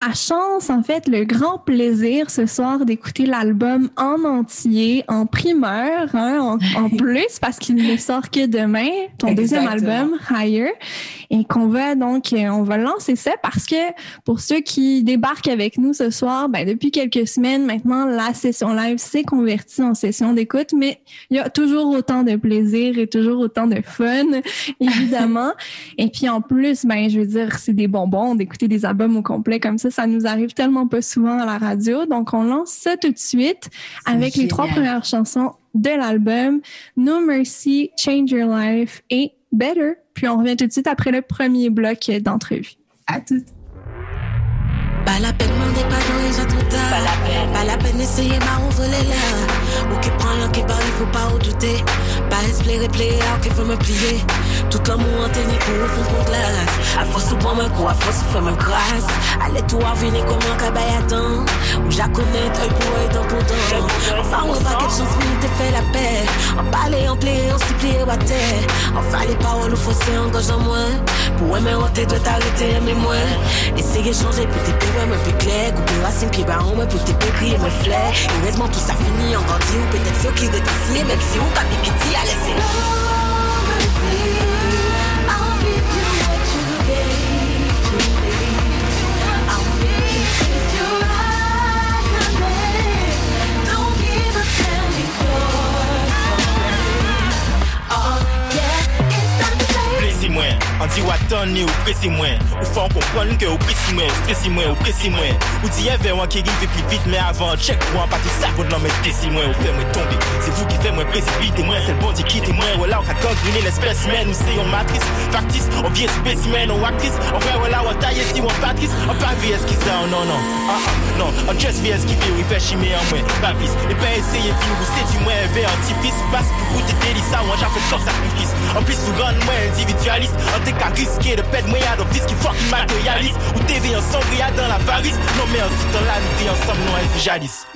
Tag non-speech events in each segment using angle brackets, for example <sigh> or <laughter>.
la chance, en fait, le grand plaisir ce soir d'écouter l'album en entier, en primeur, hein, en, <laughs> plus, parce qu'il ne sort que demain, ton deuxième album, Higher, et qu'on va donc, euh, on va lancer ça parce que pour ceux qui débarquent avec nous ce soir, ben, depuis quelques semaines maintenant, la session live s'est convertie en session d'écoute, mais il y a toujours autant de plaisir et toujours autant de fun, <laughs> évidemment. et puis en plus, ben, je veux dire, c'est des bonbons d'écouter des albums au complet comme ça ça, nous arrive tellement pas souvent à la radio. Donc, on lance ça tout de suite avec les trois premières chansons de l'album No Mercy, Change Your Life et Better. Puis on revient tout de suite après le premier bloc d'entrevue. À tout. Pas la peine, pas dans Pas la peine. Pas la peine d'essayer, ma ouvre les là. Ou qui prend rien qui parle, il faut pas en douter. Pas espérer, player, qui veut me plier. Tout l'amour en tennis pour au fond pour glace. À force ou bon me coup, à force ou fait me grâce. Allez, toi, venez comme un cabaye à temps. Ou j'ai connais, œil pour œil, dent pour dent. Enfin, on va quelque chose, mais te fait la paix. En parler, en plier, en s'y plier, à terre. Enfin, les paroles, ou fausser, engage en moins. Pour aimer, on doit t'arrêter, mais moi. Essayer de changer pour tes pires, mais plus clair. Couper racine, pied baron, mais pour tes pécrier, me flair. Heureusement, tout ça finit en grandi, ou peut-être ceux qui rétrécissent, même si on t'a piqué, allez, c'est An di watan ni ou presi mwen. Ou fa an kompran ke ou presi mwen Ou stresi mwen, ou presi mwen. Ou di eve wan ki rive pli vit Men avan chek pou an pati sa Vod nan men desi mwen. Ou fe mwen tombe Se vou ki fe mwen presipite mwen Se l bon di kite mwen. Ou la ou ka gangrine l'espesimen Ou se yon matris Faktis, ou vie spesimen ou aktris Ou vre ou la ou taye si ou patris Ou pa vi eskize an non non. Ah ah non An just vi eskive ou i fe shime an mwen. Papis E pe eseye vi ou se di mwen Ve antifis Bas pou koute delisa Ou an jan fe chok sakrifis. An plis ou gan mwen individualis An T'es qu'à risquer de perdre moyen dans qui fucking matérialiste Ou t'es ensemble, y'a dans la varice. Non mais en citant la nuit ensemble, non, elle jadis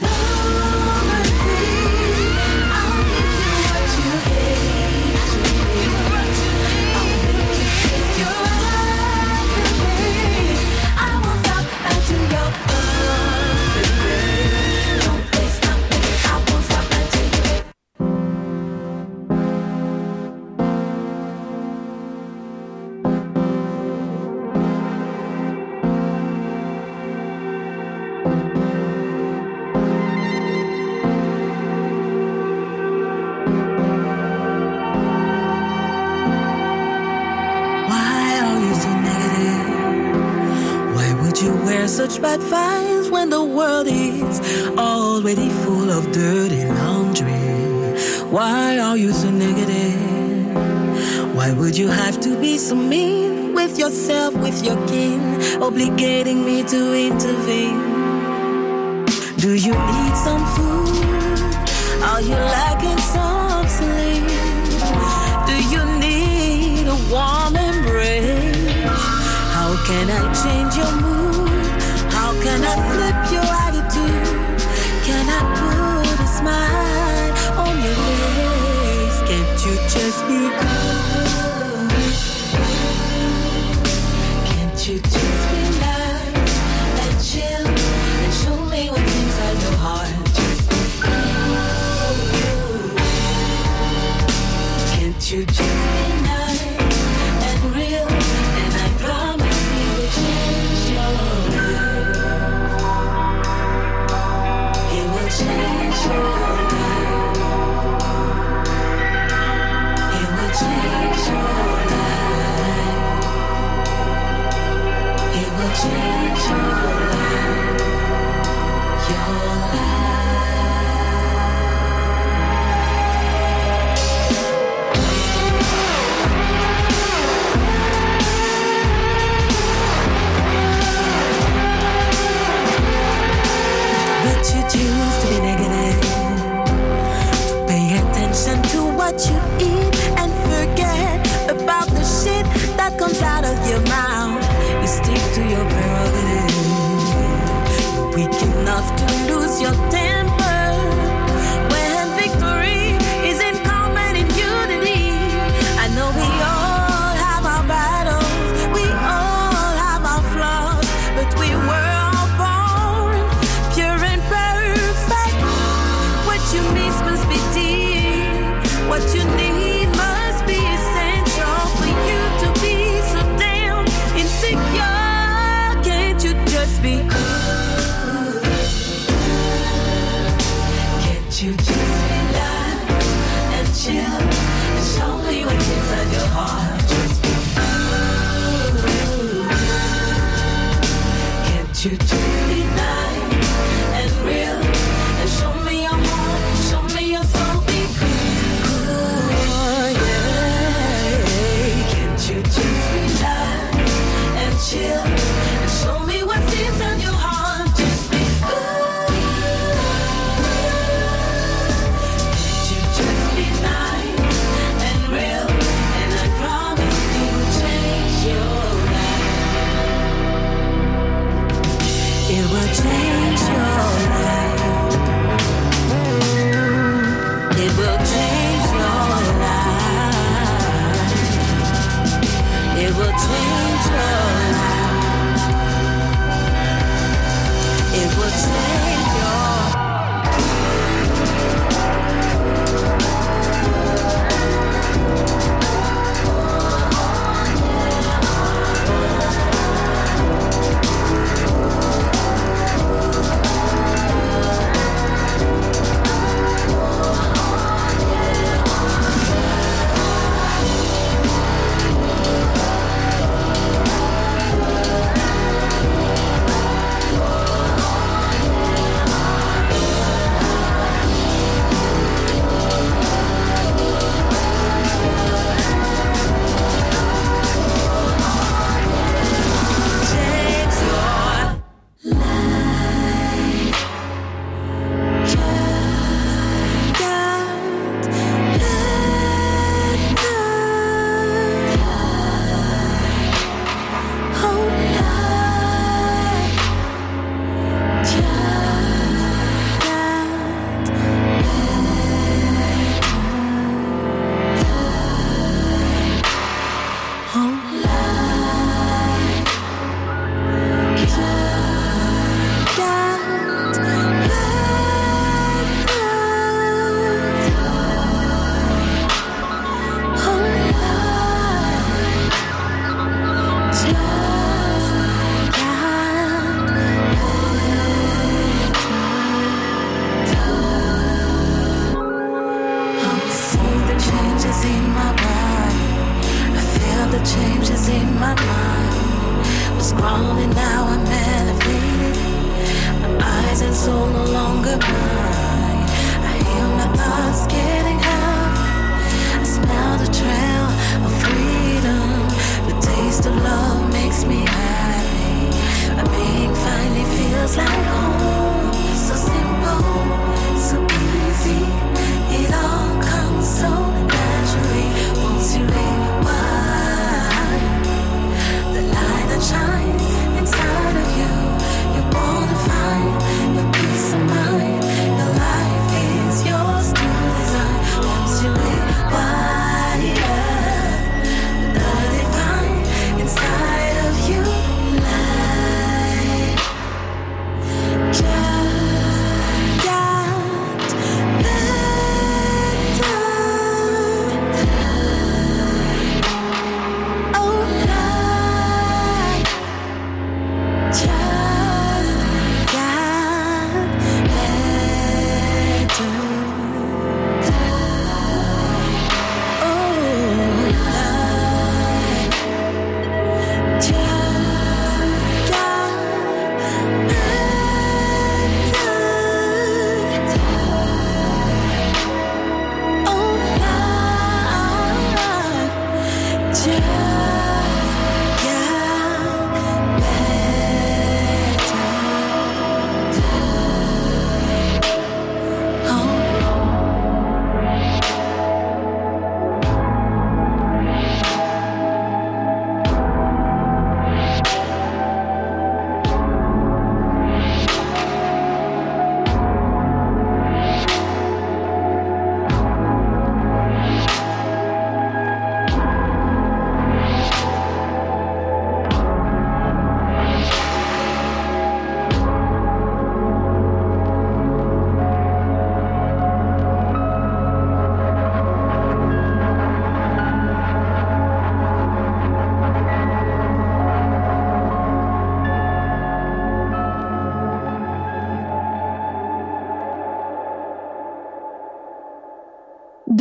bad vibes when the world is already full of dirty laundry? Why are you so negative? Why would you have to be so mean with yourself, with your kin, obligating me to intervene? Do you need some food? Are you lacking some sleep? Do you need a warm embrace? How can I change your mood? I flip your attitude? Can I put a smile on your face? Can't you just be good?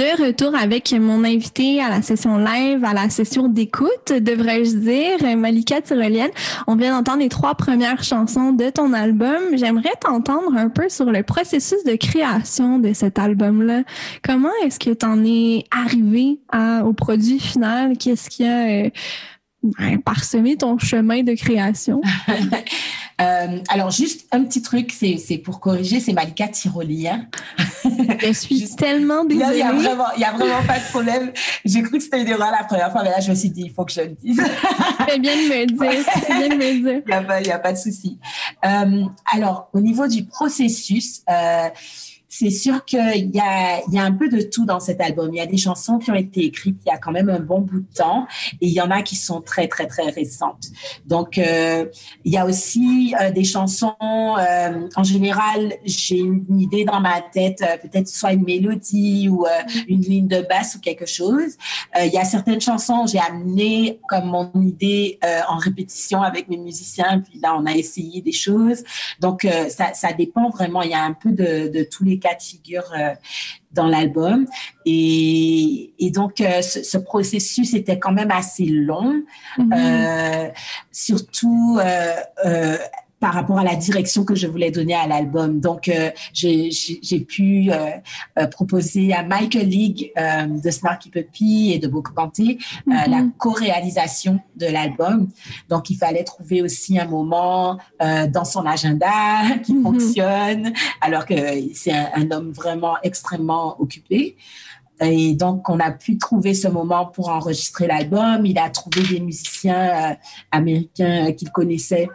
De retour avec mon invité à la session live, à la session d'écoute, devrais-je dire, Malika Tyrolienne. On vient d'entendre les trois premières chansons de ton album. J'aimerais t'entendre un peu sur le processus de création de cet album-là. Comment est-ce que tu en es arrivé au produit final? Qu'est-ce qui a euh, ben, parsemé ton chemin de création? <laughs> Euh, alors, juste un petit truc, c'est pour corriger, c'est Malika Tyrolien. Je <laughs> suis tellement désolée. Il n'y a, vraiment, a vraiment pas de problème. J'ai cru que c'était une erreur la première fois, mais là, je me suis dit, il faut que je le dise. <laughs> C'est bien de me dire. bien de me dire. Il n'y a, pas de souci. Euh, alors, au niveau du processus, euh, c'est sûr qu'il y a, y a un peu de tout dans cet album. Il y a des chansons qui ont été écrites il y a quand même un bon bout de temps et il y en a qui sont très, très, très récentes. Donc, euh, il y a aussi euh, des chansons, euh, en général, j'ai une idée dans ma tête, euh, peut-être soit une mélodie ou euh, une ligne de basse ou quelque chose. il y a certaines chansons, j'ai amené comme mon idée en répétition avec mes musiciens, puis là, on a essayé des choses. Donc, ça, ça dépend vraiment. Il y a un peu de, de tous les cas de figure euh, dans l'album. Et, donc, euh, ce, processus était quand même assez long, mm-hmm. euh, surtout par rapport à la direction que je voulais donner à l'album. Donc, euh, j'ai pu euh, euh, proposer à Michael League de Snarky Puppy et de Book Panté la mm-hmm. co-réalisation de l'album. Donc, il fallait trouver aussi un moment dans son agenda <laughs> qui mm-hmm. fonctionne, alors que c'est un, homme vraiment extrêmement occupé. Et donc, on a pu trouver ce moment pour enregistrer l'album. Il a trouvé des musiciens américains qu'il connaissait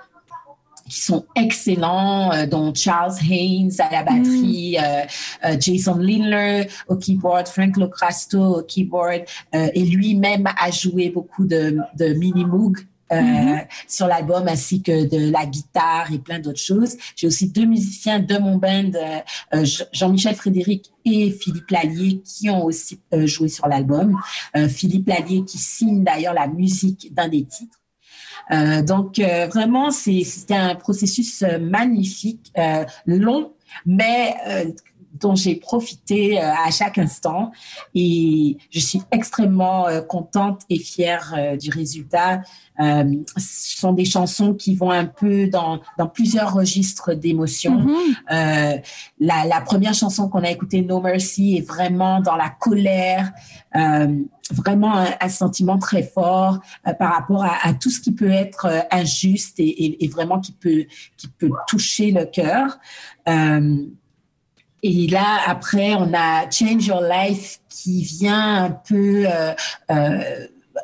qui sont excellents, euh, dont Charles Haynes à la batterie, mm. euh, euh, Jason Lindler au keyboard, Frank Locrasto au keyboard, et lui-même a joué beaucoup de, de mini moog. Mm-hmm. sur l'album ainsi que de la guitare et plein d'autres choses. J'ai aussi deux musiciens de mon band, Jean-Michel Frédéric et Philippe Lallier, qui ont aussi joué sur l'album. Philippe Lallier qui signe d'ailleurs la musique d'un des titres. Euh, donc euh, vraiment, c'était un processus euh, magnifique, long, mais dont j'ai profité à chaque instant et je suis extrêmement contente et fière du résultat. ce sont des chansons qui vont un peu dans, dans plusieurs registres d'émotions. Mm-hmm. la, la, première chanson qu'on a écoutée, No Mercy, est vraiment dans la colère, vraiment un, sentiment très fort euh, par rapport à, tout ce qui peut être euh, injuste et, et, vraiment qui peut, qui peut toucher le cœur. Euh, et là, après, on a Change Your Life qui vient un peu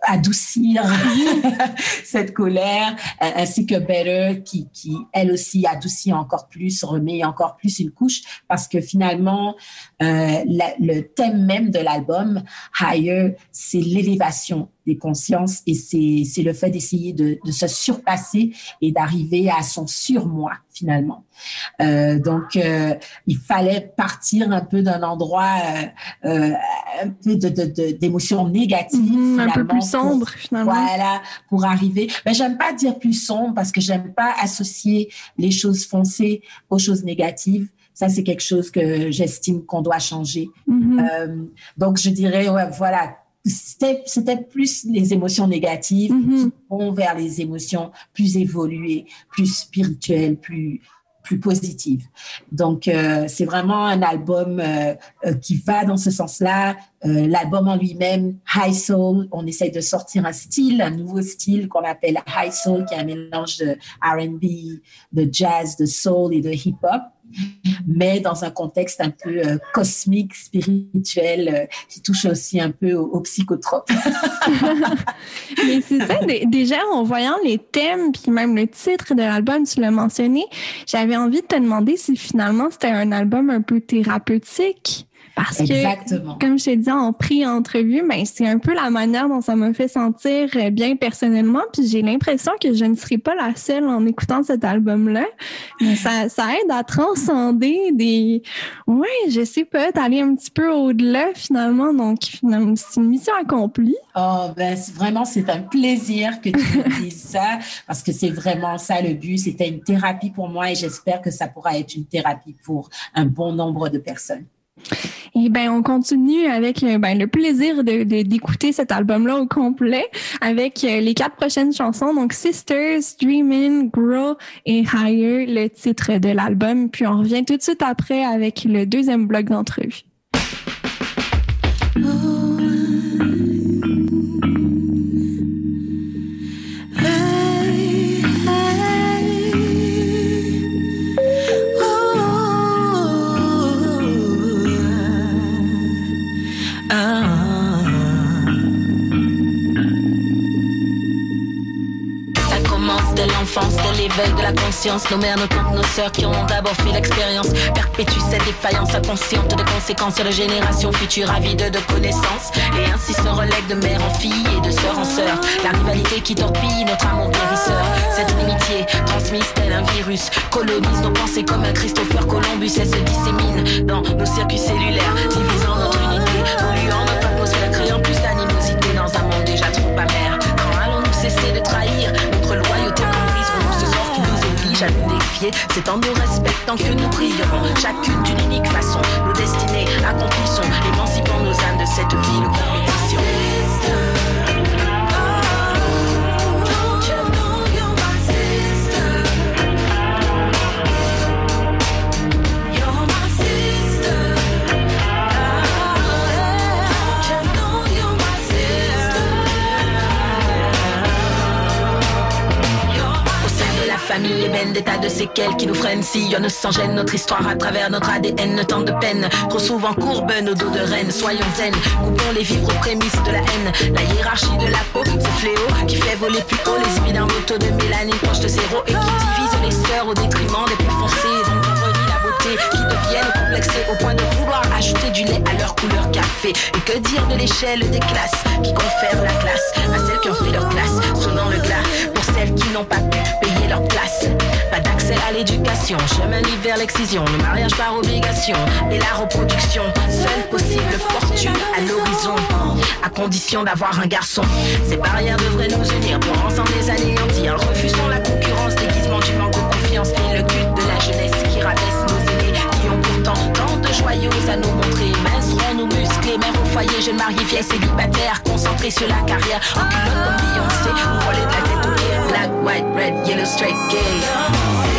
adoucir <laughs> cette colère, ainsi que Better qui, qui, elle aussi adoucit encore plus, remet encore plus une couche, parce que finalement, euh, le thème même de l'album, Higher, c'est l'élévation des consciences et c'est le fait d'essayer de, de, se surpasser et d'arriver à son surmoi finalement. Euh, donc, euh, il fallait partir un peu d'un endroit euh, euh un peu d'émotions de, négatives. Mhm, un peu plus sombre finalement. Voilà, pour arriver. Mais j'aime pas dire plus sombre parce que j'aime pas associer les choses foncées aux choses négatives. Ça, c'est quelque chose que j'estime qu'on doit changer. Mhm. euh, donc, je dirais, ouais, voilà, c'était plus les émotions négatives mm-hmm. qui vont vers les émotions plus évoluées, plus spirituelles, plus plus positives. Donc euh, c'est vraiment un album euh, euh, qui va dans ce sens-là. L'album en lui-même, High Soul, on essaye de sortir un style, un nouveau style qu'on appelle High Soul, qui est un mélange de R&B, de jazz, de soul et de hip-hop mais dans un contexte un peu euh, cosmique, spirituel, euh, qui touche aussi un peu aux, psychotropes. <laughs> mais c'est ça, déjà en voyant les thèmes, puis même le titre de l'album, tu l'as mentionné, j'avais envie de te demander si finalement c'était un album un peu thérapeutique. Parce que, comme je t'ai dit en pré-entrevue, ben, c'est un peu la manière dont ça m'a fait sentir euh, bien personnellement. Puis j'ai l'impression que je ne serai pas la seule en écoutant cet album-là. ça, ça aide à transcender des... Ouais, je sais pas, d'aller un petit peu au-delà finalement. Donc, finalement, c'est une mission accomplie. Oh, ben, vraiment, c'est un plaisir que tu dises <laughs> ça parce que c'est vraiment ça le but. C'était une thérapie pour moi et j'espère que ça pourra être une thérapie pour un bon nombre de personnes. Et ben, on continue avec ben, le plaisir de, d'écouter cet album-là au complet avec euh, les quatre prochaines chansons. Donc, Sisters, Dreamin', Grow et Higher, le titre de l'album. Puis on revient tout de suite après avec le deuxième bloc d'entrevue. de l'éveil de la conscience. Nos mères, nos tantes, nos sœurs qui ont d'abord fait l'expérience perpétuent cette défaillance inconsciente de conséquences sur les générations futures avides de connaissances. Et ainsi se relègue de mère en fille et de sœur en sœur. La rivalité qui torpille notre amour guérisseur. Cette inimitié transmise tel un virus colonise nos pensées comme un Christopher Columbus. Elle se dissémine dans nos circuits cellulaires, C'est en nous respectant que nous brillerons, chacune d'une unique façon. Nos destinées accomplissons, émancipons nos âmes de cette ville famille ébène des tas de séquelles qui nous freinent. Sillonne sans gêne notre histoire à travers notre ADN. Tant de peine, trop souvent courbe nos dos de reine. Soyons zen, coupons les vivres aux prémices de la haine. La hiérarchie de la peau, ce fléau qui fait voler plus haut les spies d'un moto de mélanine proche de zéro et qui divise les sœurs au détriment des plus foncés. Donc la beauté qui deviennent complexés au point de vouloir ajouter du lait à leur couleur café. Et que dire de l'échelle des classes qui confèrent la classe à celles qui ont fait leur place, sonnant le glas pour celles qui n'ont pas pu place. Pas d'accès à l'éducation, chemin libre vers l'excision, le mariage par obligation et la reproduction. Seule possible fortune à l'horizon, à condition d'avoir un garçon. Ces barrières devraient nous unir pour ensemble les anéantir. Refusons la concurrence, déguisement du manque de confiance et le culte de la jeunesse qui rabaisse nos aînés qui ont pourtant tant de joyaux à nous montrer. Nous musclés, mère au foyer, jeune mariée, vieille célibataire, concentrée sur la carrière, en culotte comme Beyoncé, ou voler de la tête au pied. Black, white, red, yellow, straight, gay.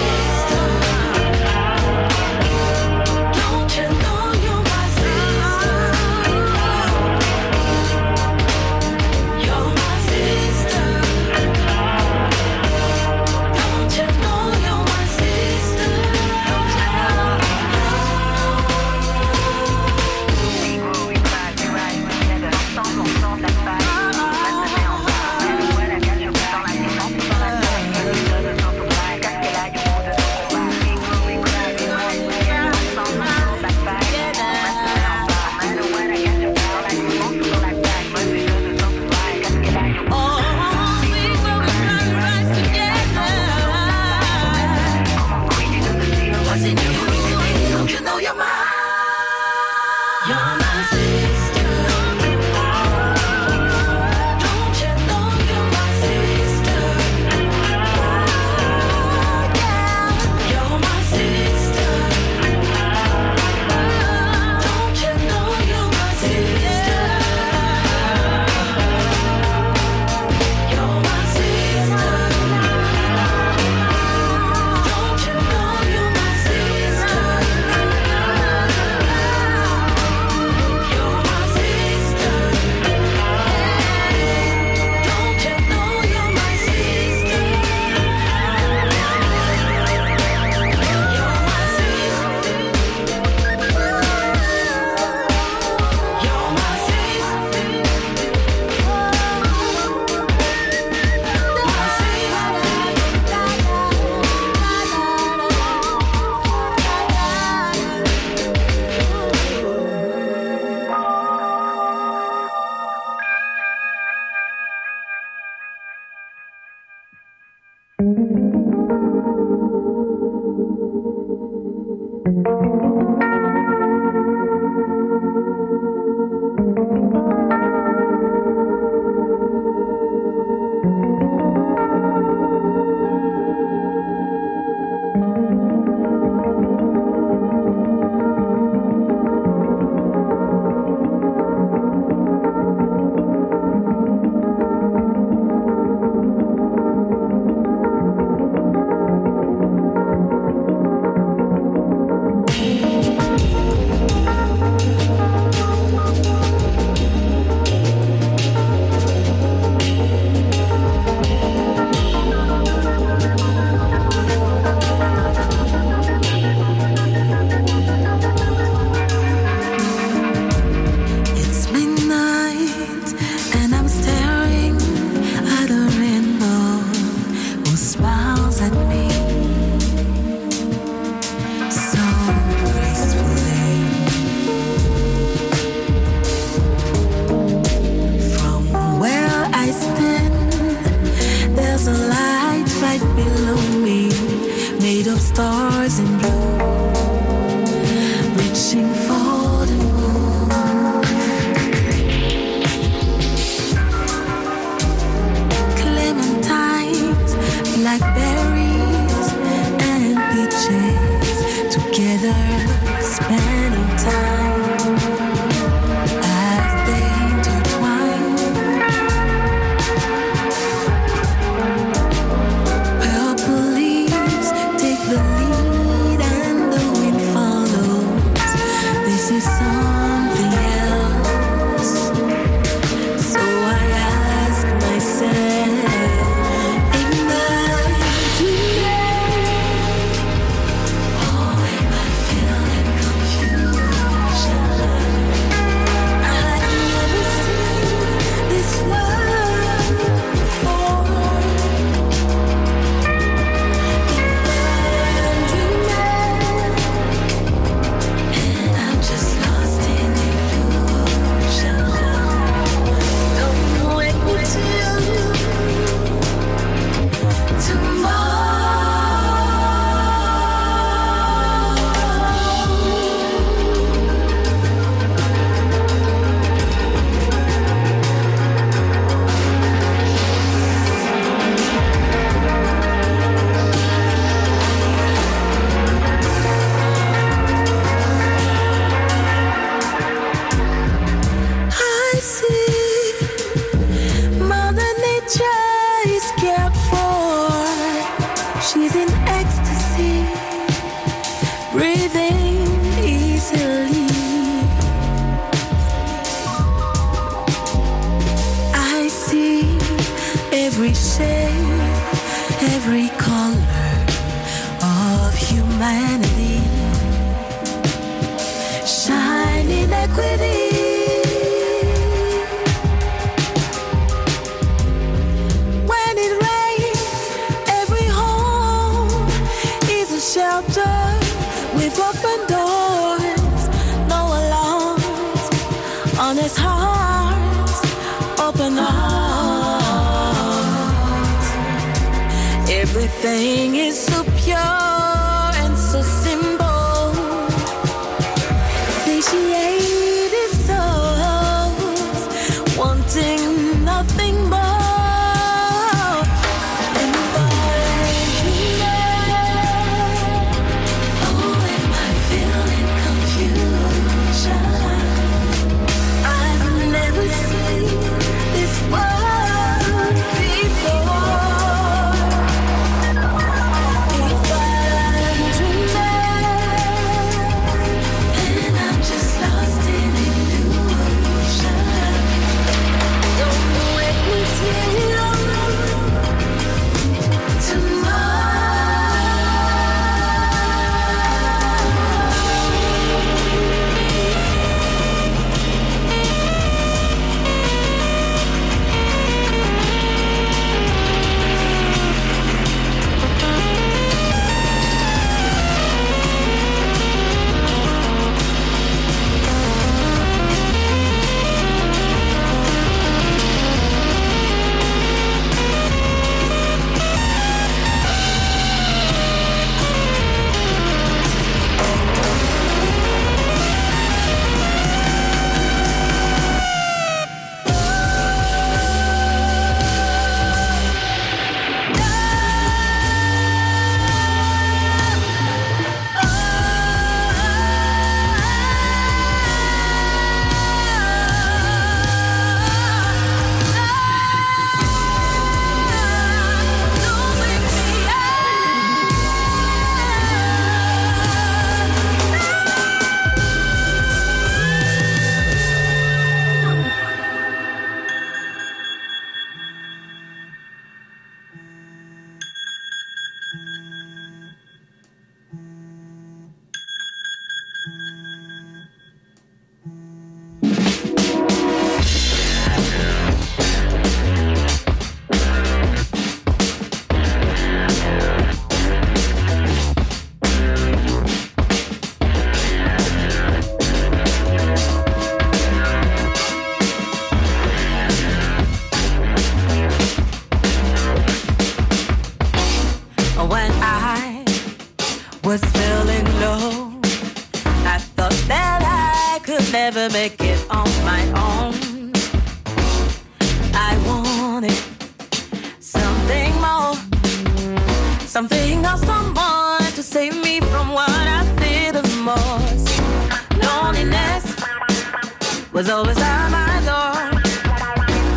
was always on my door.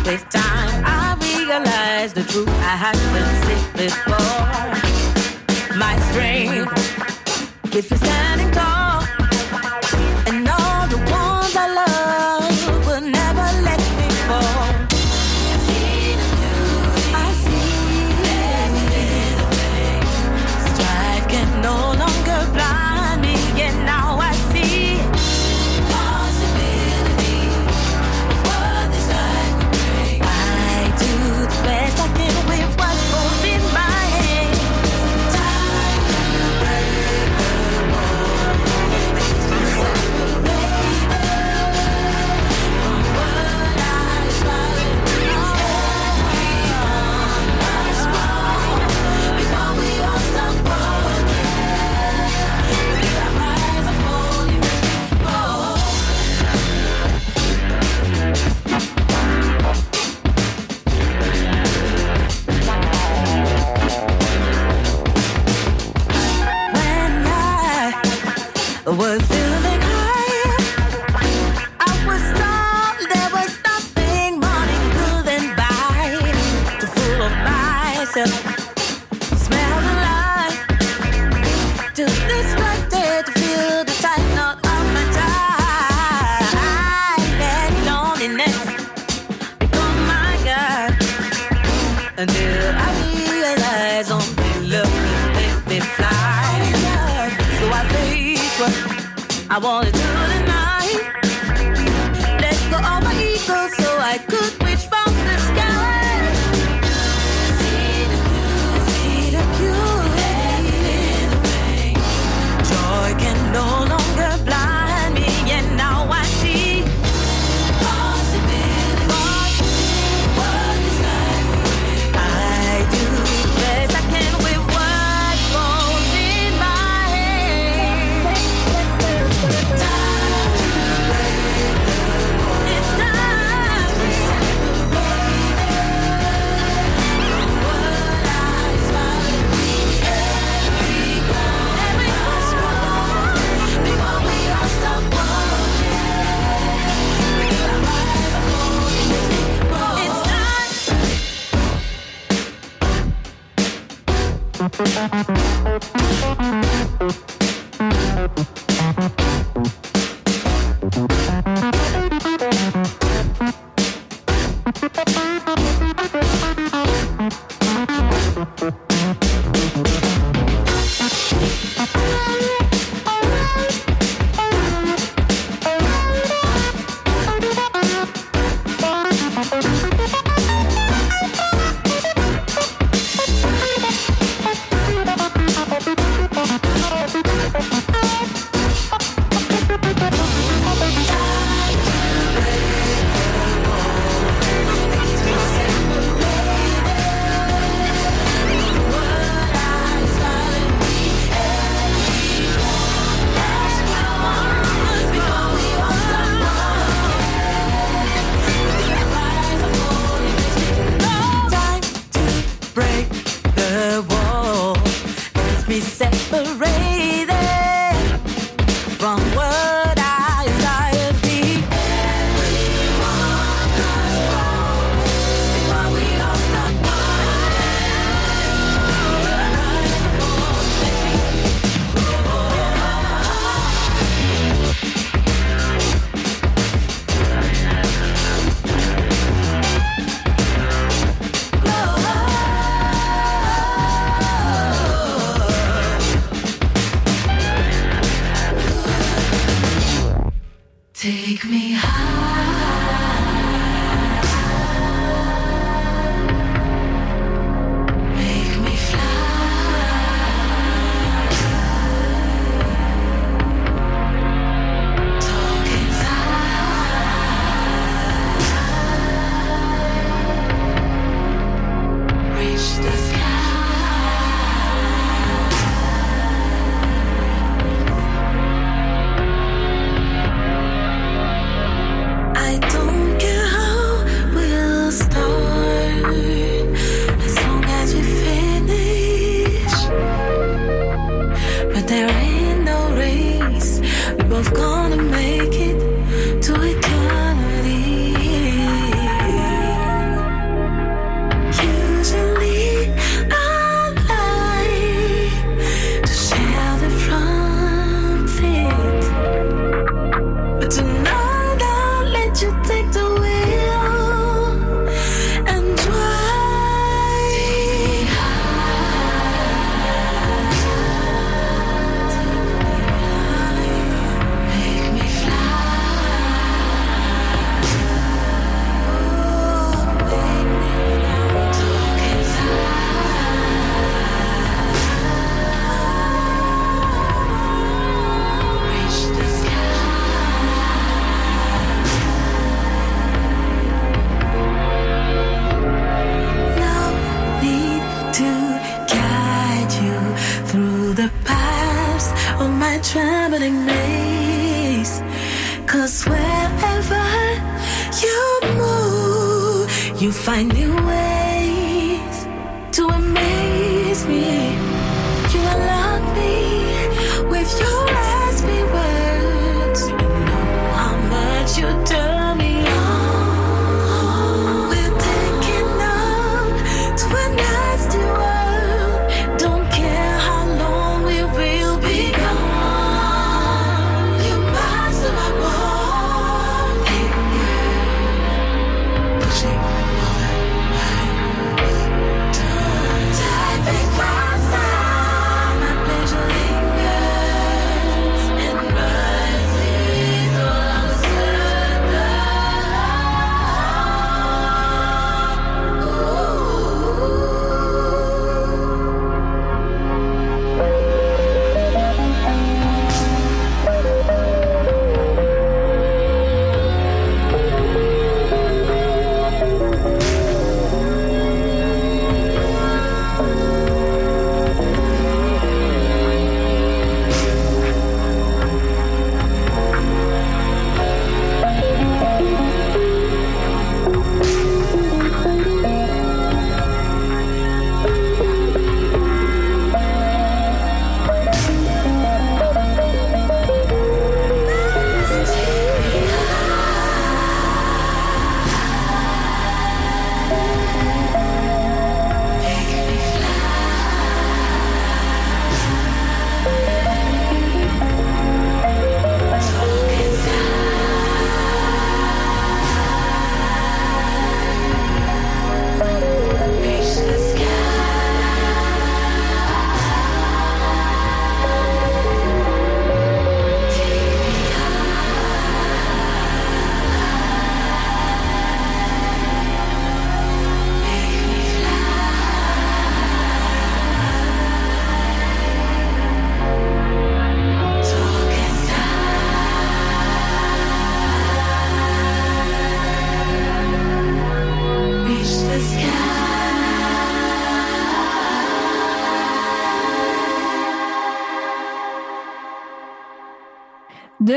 With time, I realized the truth I had been sick before. My strength keeps me standing tall. What. world.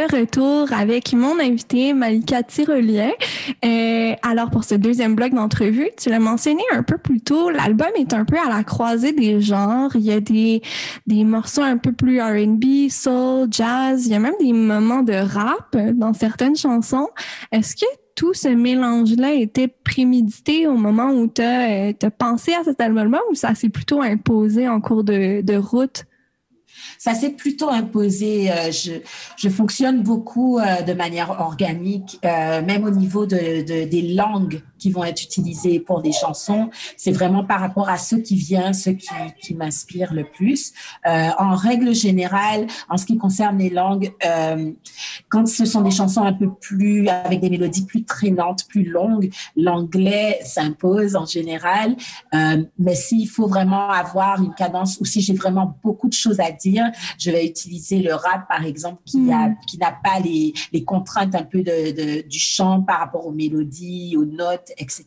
Retour avec mon invité Malika Tyrolien. Euh, alors pour ce deuxième bloc d'entrevue, tu l'as mentionné un peu plus tôt, l'album est un peu à la croisée des genres. Il y a des, des morceaux un peu plus R&B, soul, jazz. Il y a même des moments de rap dans certaines chansons. Est-ce que tout ce mélange-là était prémédité au moment où tu as, pensé à cet album-là ou ça s'est plutôt imposé en cours de, de route? Ça s'est plutôt imposé. Euh, je, je fonctionne beaucoup euh, de manière organique, euh, même au niveau de, de, des langues qui vont être utilisées pour des chansons. C'est vraiment par rapport à ce qui vient, ce qui, qui m'inspire le plus. Euh, en règle générale, en ce qui concerne les langues, euh, quand ce sont des chansons un peu plus avec des mélodies plus traînantes, plus longues, l'anglais s'impose en général. Euh, mais s'il faut vraiment avoir une cadence ou si j'ai vraiment beaucoup de choses à dire, je vais utiliser le rap par exemple qui Mm. a qui n'a pas les, les contraintes un peu de, de, du chant par rapport aux mélodies, aux notes, etc.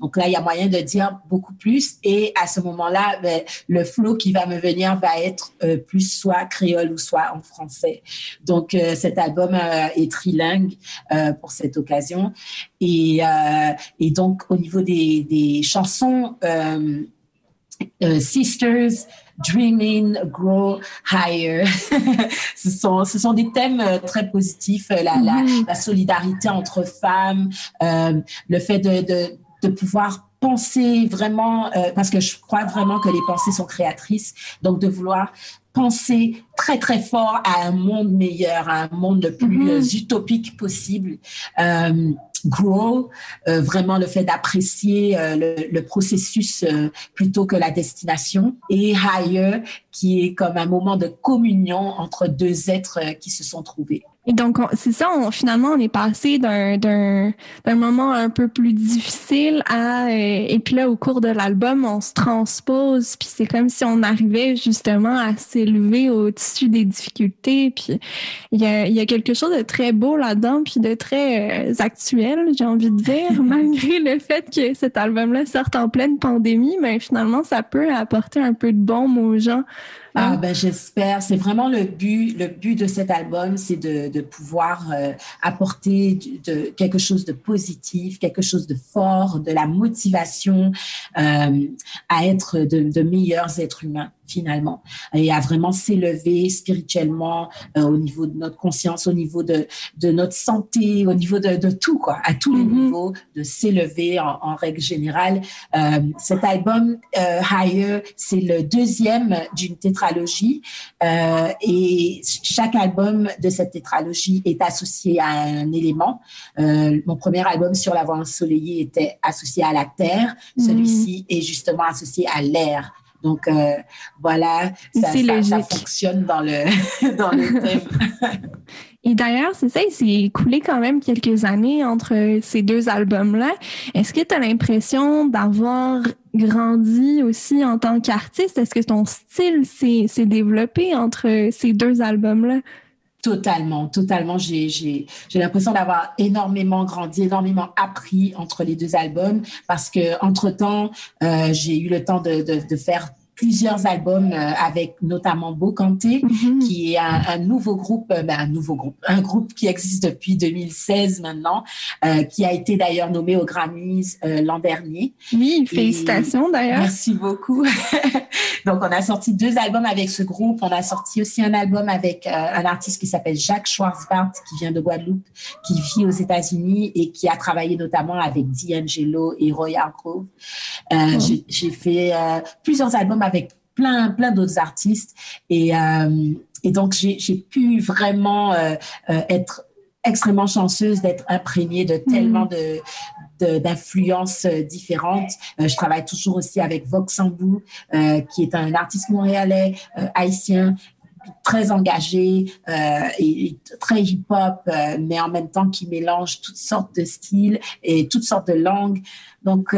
Donc là, il y a moyen de dire beaucoup plus et à ce moment-là, ben, le flow qui va me venir va être euh, plus soit créole ou soit en français. Donc euh, cet album euh, est trilingue euh, pour cette occasion et, euh, et donc au niveau des, des chansons. Euh, Sisters, Dreaming, Grow Higher. <laughs> ce, sont, ce sont des thèmes très positifs, la, la, mm-hmm. la solidarité entre femmes, le fait de, de, de pouvoir penser vraiment, euh, parce que je crois vraiment que les pensées sont créatrices, donc de vouloir penser très très fort à un monde meilleur, à un monde le plus euh, utopique possible. Euh, grow, euh, vraiment le fait d'apprécier euh, le, le, processus euh, plutôt que la destination, et higher, qui est comme un moment de communion entre deux êtres qui se sont trouvés. Et donc, c'est ça, on, finalement, on est passé d'un, moment un peu plus difficile à... Euh, et puis là, au cours de l'album, on se transpose, puis c'est comme si on arrivait justement à s'élever au-dessus des difficultés. Puis il y a, y a quelque chose de très beau là-dedans, puis de très euh, actuel, j'ai envie de dire, <laughs> malgré le fait que cet album-là sorte en pleine pandémie, mais finalement, ça peut apporter un peu de baume aux gens ah, ben, j'espère. C'est vraiment le but. Le but de cet album, c'est de, de pouvoir euh, apporter de, quelque chose de positif, quelque chose de fort, de la motivation euh, à être de meilleurs êtres humains finalement, et à vraiment s'élever spirituellement euh, au niveau de notre conscience, au niveau de, de notre santé, au niveau de, de tout, quoi, à tous les mm-hmm. niveaux, de s'élever en, en, règle générale. Euh, cet album, euh, Higher, c'est le deuxième d'une tétralogie, euh, et chaque album de cette tétralogie est associé à un élément. Euh, mon premier album sur la voie ensoleillée était associé à la terre, mm-hmm. celui-ci est justement associé à l'air. Donc euh, voilà, ça, ça, ça, fonctionne dans le, <laughs> dans le <laughs> thème. Et d'ailleurs, c'est ça, il s'est écoulé quand même quelques années entre ces deux albums-là. Est-ce que tu as l'impression d'avoir grandi aussi en tant qu'artiste? Est-ce que ton style s'est développé entre ces deux albums-là? Totalement, totalement. J'ai, l'impression d'avoir énormément grandi, énormément appris entre les deux albums parce que entre temps, euh, j'ai eu le temps de, de, de faire plusieurs albums euh, avec notamment Bokanté, mm-hmm. qui est un, un nouveau groupe, euh, ben, un nouveau groupe, un groupe qui existe depuis 2016 maintenant, euh, qui a été d'ailleurs nommé aux Grammys euh, l'an dernier. Oui, félicitations d'ailleurs. Merci beaucoup. <laughs> Donc, on a sorti deux albums avec ce groupe. On a sorti aussi un album avec euh, un artiste qui s'appelle Jacques Schwarzbart, qui vient de Guadeloupe, qui vit aux États-Unis et qui a travaillé notamment avec D'Angelo et Roy Hargrove. Mm. J'ai fait plusieurs albums avec plein, plein d'autres artistes. Et, euh, et donc, j'ai pu vraiment euh, euh, être extrêmement chanceuse d'être imprégnée de tellement mm. de d'influences différentes. je travaille toujours aussi avec Vox Sambou, euh, qui est un artiste montréalais, haïtien, très engagé euh, et, très hip-hop, mais en même temps qui mélange toutes sortes de styles et toutes sortes de langues. Donc,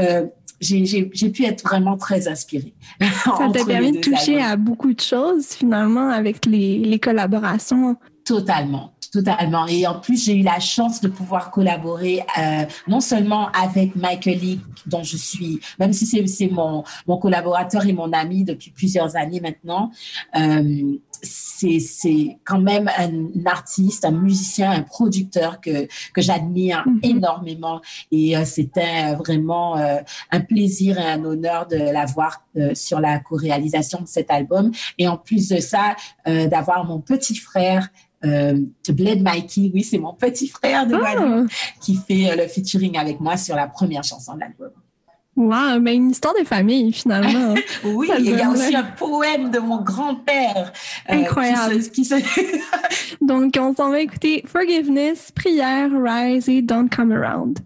j'ai pu être vraiment très inspirée. <laughs> Ça t'a permis de toucher albums. à beaucoup de choses finalement avec les, les collaborations. Totalement, totalement. Et en plus, j'ai eu la chance de pouvoir collaborer euh, non seulement avec Michael Lee, dont je suis, même si c'est mon, mon collaborateur et mon ami depuis plusieurs années maintenant, euh, c'est quand même un artiste, un musicien, un producteur que, que j'admire mm -hmm. énormément. Et euh, c'était vraiment euh, un plaisir et un honneur de l'avoir euh, sur la co-réalisation de cet album. Et en plus de ça, euh, d'avoir mon petit frère euh, Bled Mikey, oui, c'est mon petit frère de oh. qui fait euh, le featuring avec moi sur la première chanson de l'album. Wow, mais une histoire de famille finalement. <laughs> oui, il y a aussi un poème de mon grand-père. Euh, Incroyable. Euh, qui se, qui se... <laughs> Donc, on s'en va écouter Forgiveness, Prière, Rise et Don't Come Around.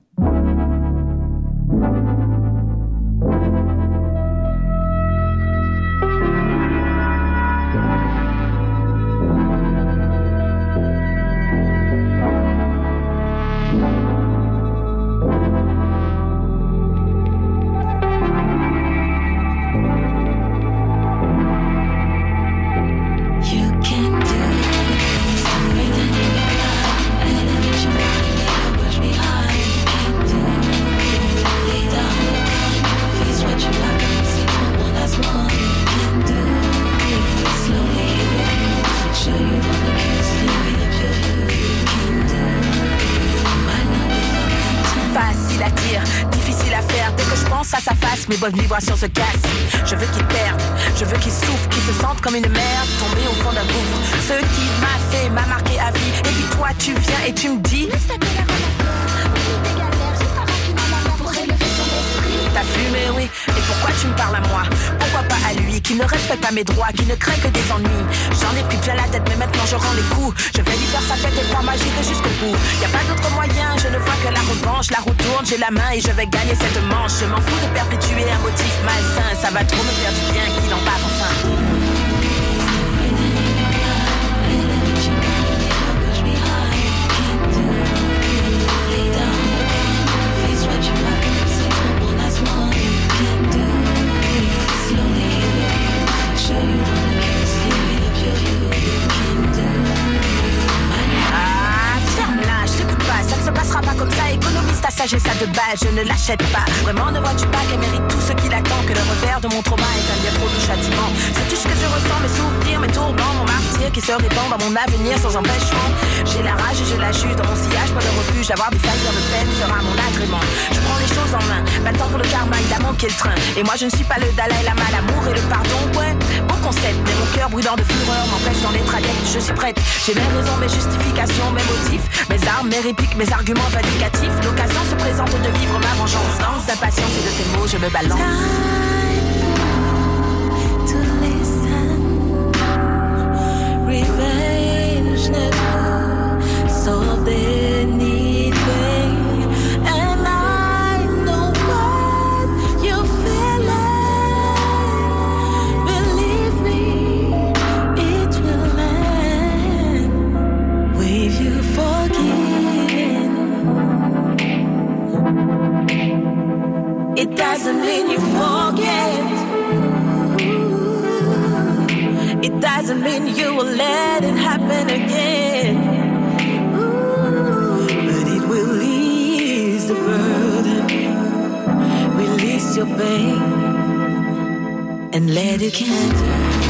Oui. Et pourquoi tu me parles à moi? Pourquoi pas à lui Qui ne respecte pas mes droits, qui ne craint que des ennuis? J'en ai plus plein la tête, mais maintenant je rends les coups. Je vais lui faire sa fête et croire magique jusqu'au bout. Y a pas d'autre moyen, je ne vois que la revanche. La roue tourne, j'ai la main et je vais gagner cette manche. Je m'en fous de perpétuer un motif malsain. Ça va trop me faire du bien qu'il en parle enfin. Sagesse à de base, je ne l'achète pas. Vraiment, ne vois-tu pas qu'elle mérite tout ce qu'il attend, que le revers de mon trauma est un bien trop doux châtiment. C'est tout ce que je ressens, mes souvenirs, mes tourments, mon martyr qui se répand dans mon avenir sans empêchement. J'ai la rage et je la juge dans mon sillage, pas de refuge, avoir des failles de peine sera mon agrément. Je prends les choses en main, pas le temps pour le karma, il a manqué le train. Et moi je ne suis pas le Dalai Lama, l'amour et le pardon, ouais. Bon concept, mais mon cœur brûlant de fureur m'empêche d'en être adepte, je suis prête. J'ai mes raisons, mes justifications, mes motifs, mes armes, mes répliques, mes arguments L'occasion se présente de vivre ma vengeance. Danse d'impatience et de tes mots, je me balance. Doesn't mean you forget. It doesn't mean you will let it happen again. And let it can. là-bas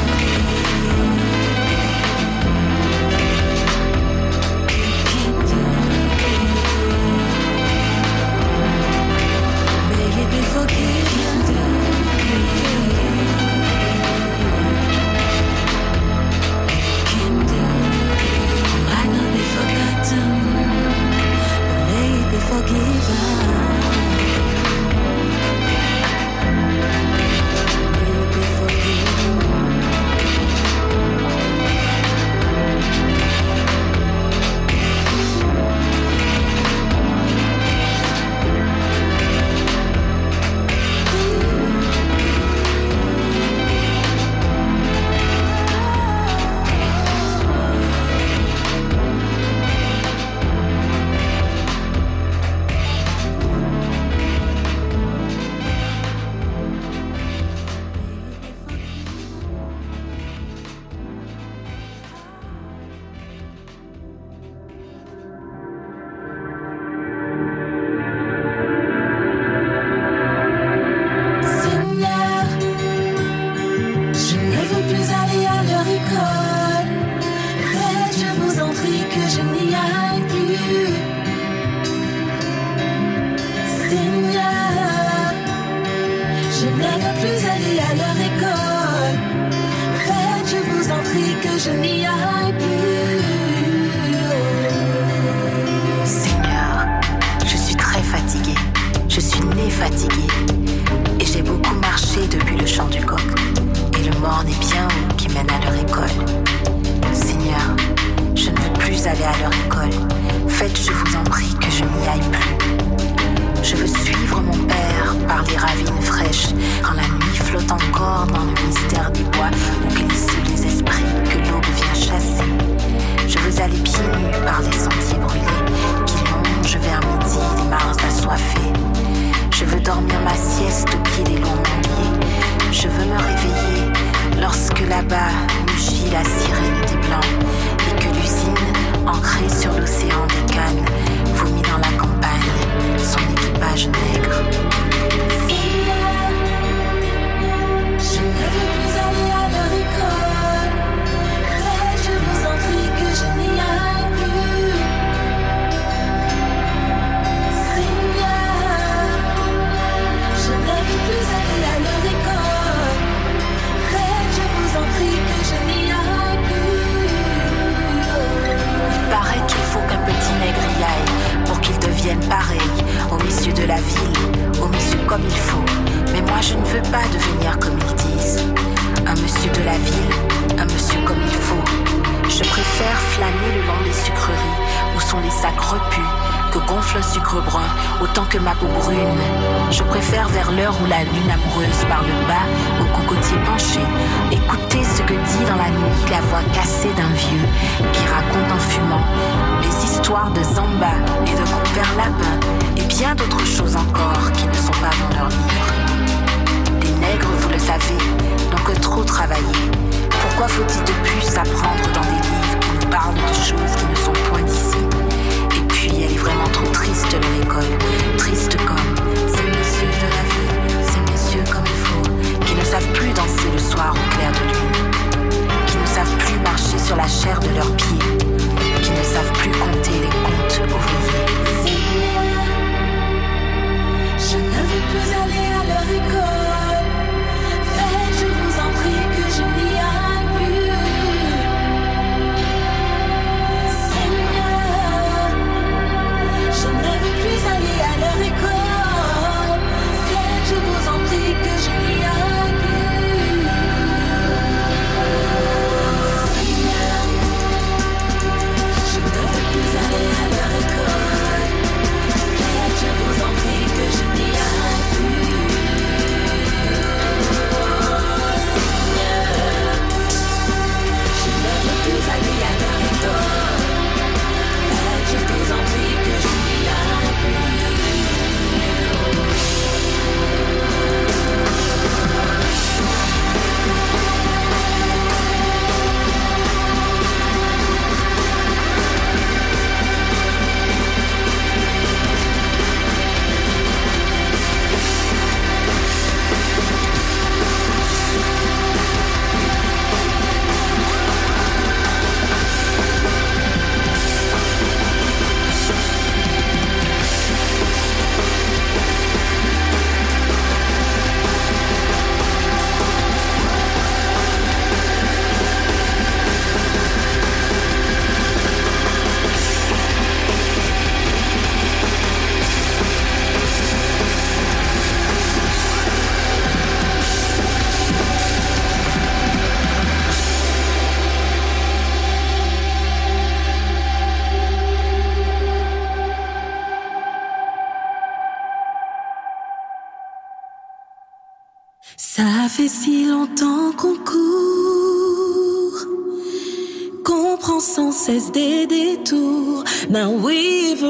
si longtemps qu'on court, qu'on prend sans cesse des détours. Now we've.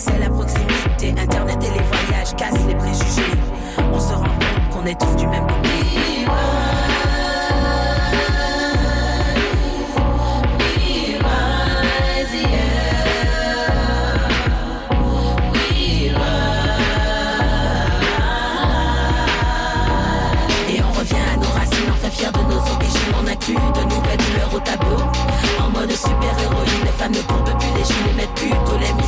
c'est la proximité. Internet et les voyages cassent les préjugés. On se rend compte qu'on est tous du même pays. de nouvelles douleurs au tableau. En mode super-héroïne, les femmes ne comptent plus les gilets, mettent plutôt les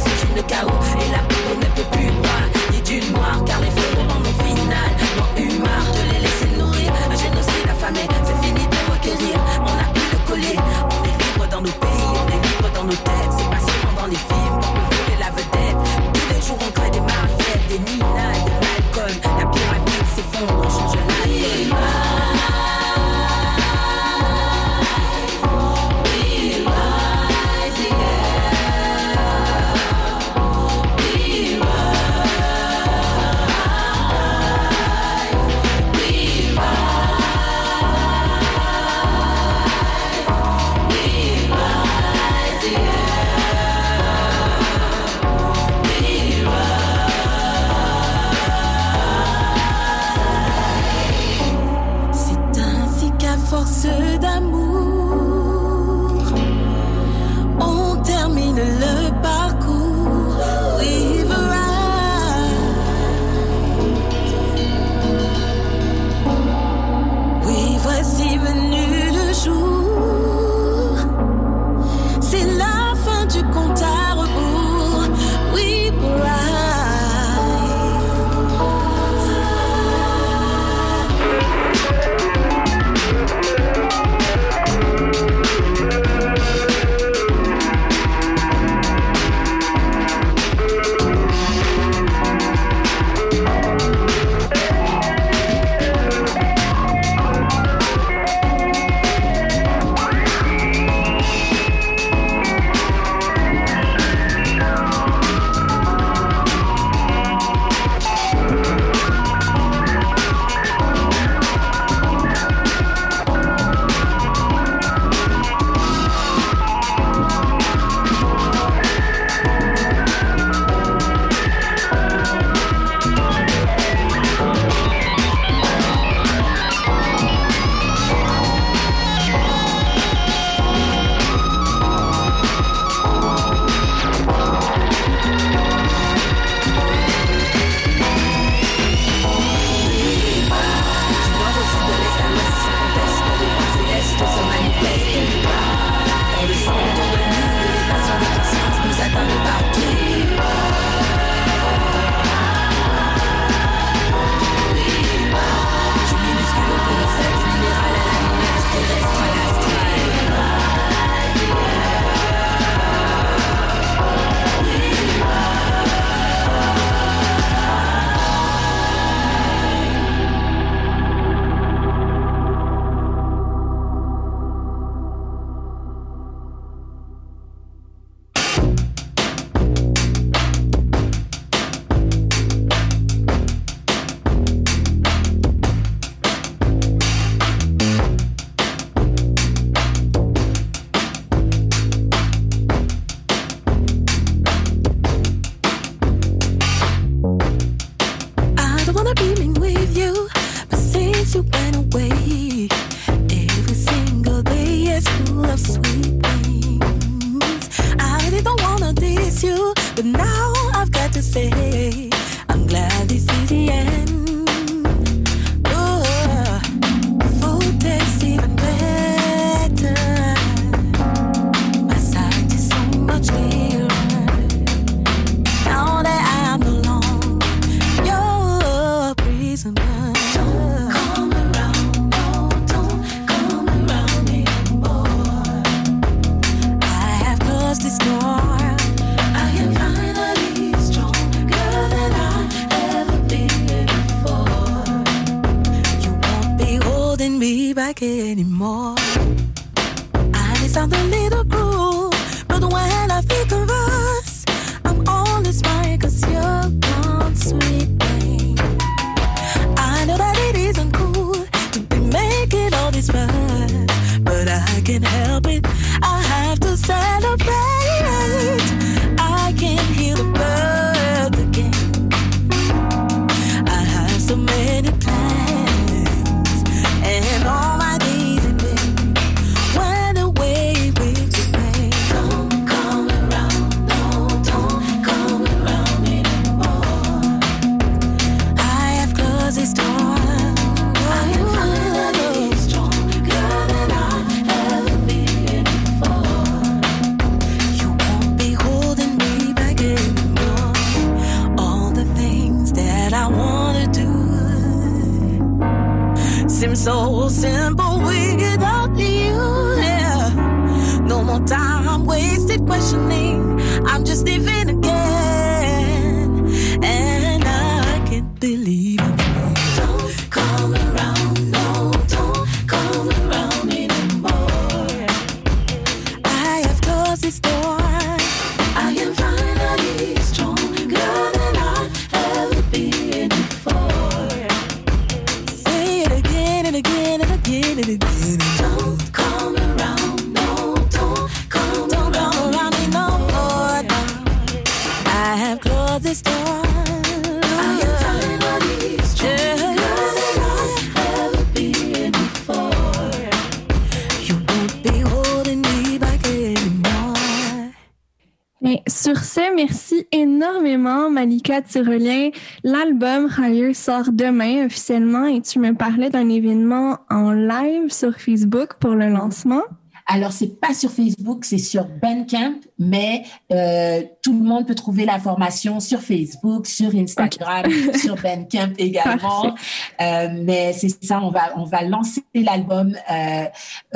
Malika Tyrolien. L'album Higher sort demain officiellement et tu me parlais d'un événement en live sur Facebook pour le lancement. Alors, c'est pas sur Facebook, c'est sur Bandcamp, mais euh, tout le monde peut trouver l'information sur Facebook, sur Instagram, <laughs> sur Bandcamp également. Euh, mais c'est ça, on va on va lancer l'album. Euh,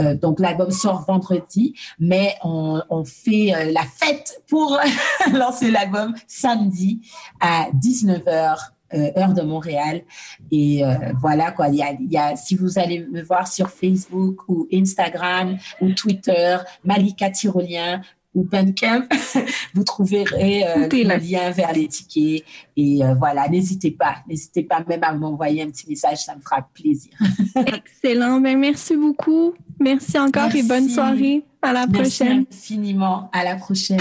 euh, donc l'album sort vendredi, mais on, on fait euh, la fête pour <laughs> lancer l'album samedi à 19h euh, heure de Montréal. Et euh, voilà quoi. Il y a, il y a, si vous allez me voir sur Facebook ou Instagram ou Twitter, Malika Tyrolien ou Bandcamp, <laughs> vous trouverez euh, le lien vers les tickets. Et voilà, n'hésitez pas, n'hésitez pas même à m'envoyer un petit message, ça me fera plaisir. <laughs> Excellent. Ben, merci beaucoup. Merci encore et Merci. bonne soirée. À la Merci prochaine. infiniment. À la prochaine.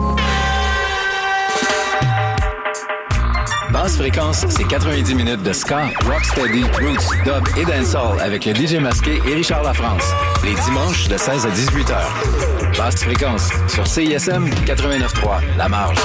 Basse fréquence, c'est 90 minutes de ska, rocksteady, roots, dub et dancehall avec le DJ masqué et Richard Lafrance. Les dimanches de 16 à 18 heures. Basse fréquence sur CISM 89.3, La Marge.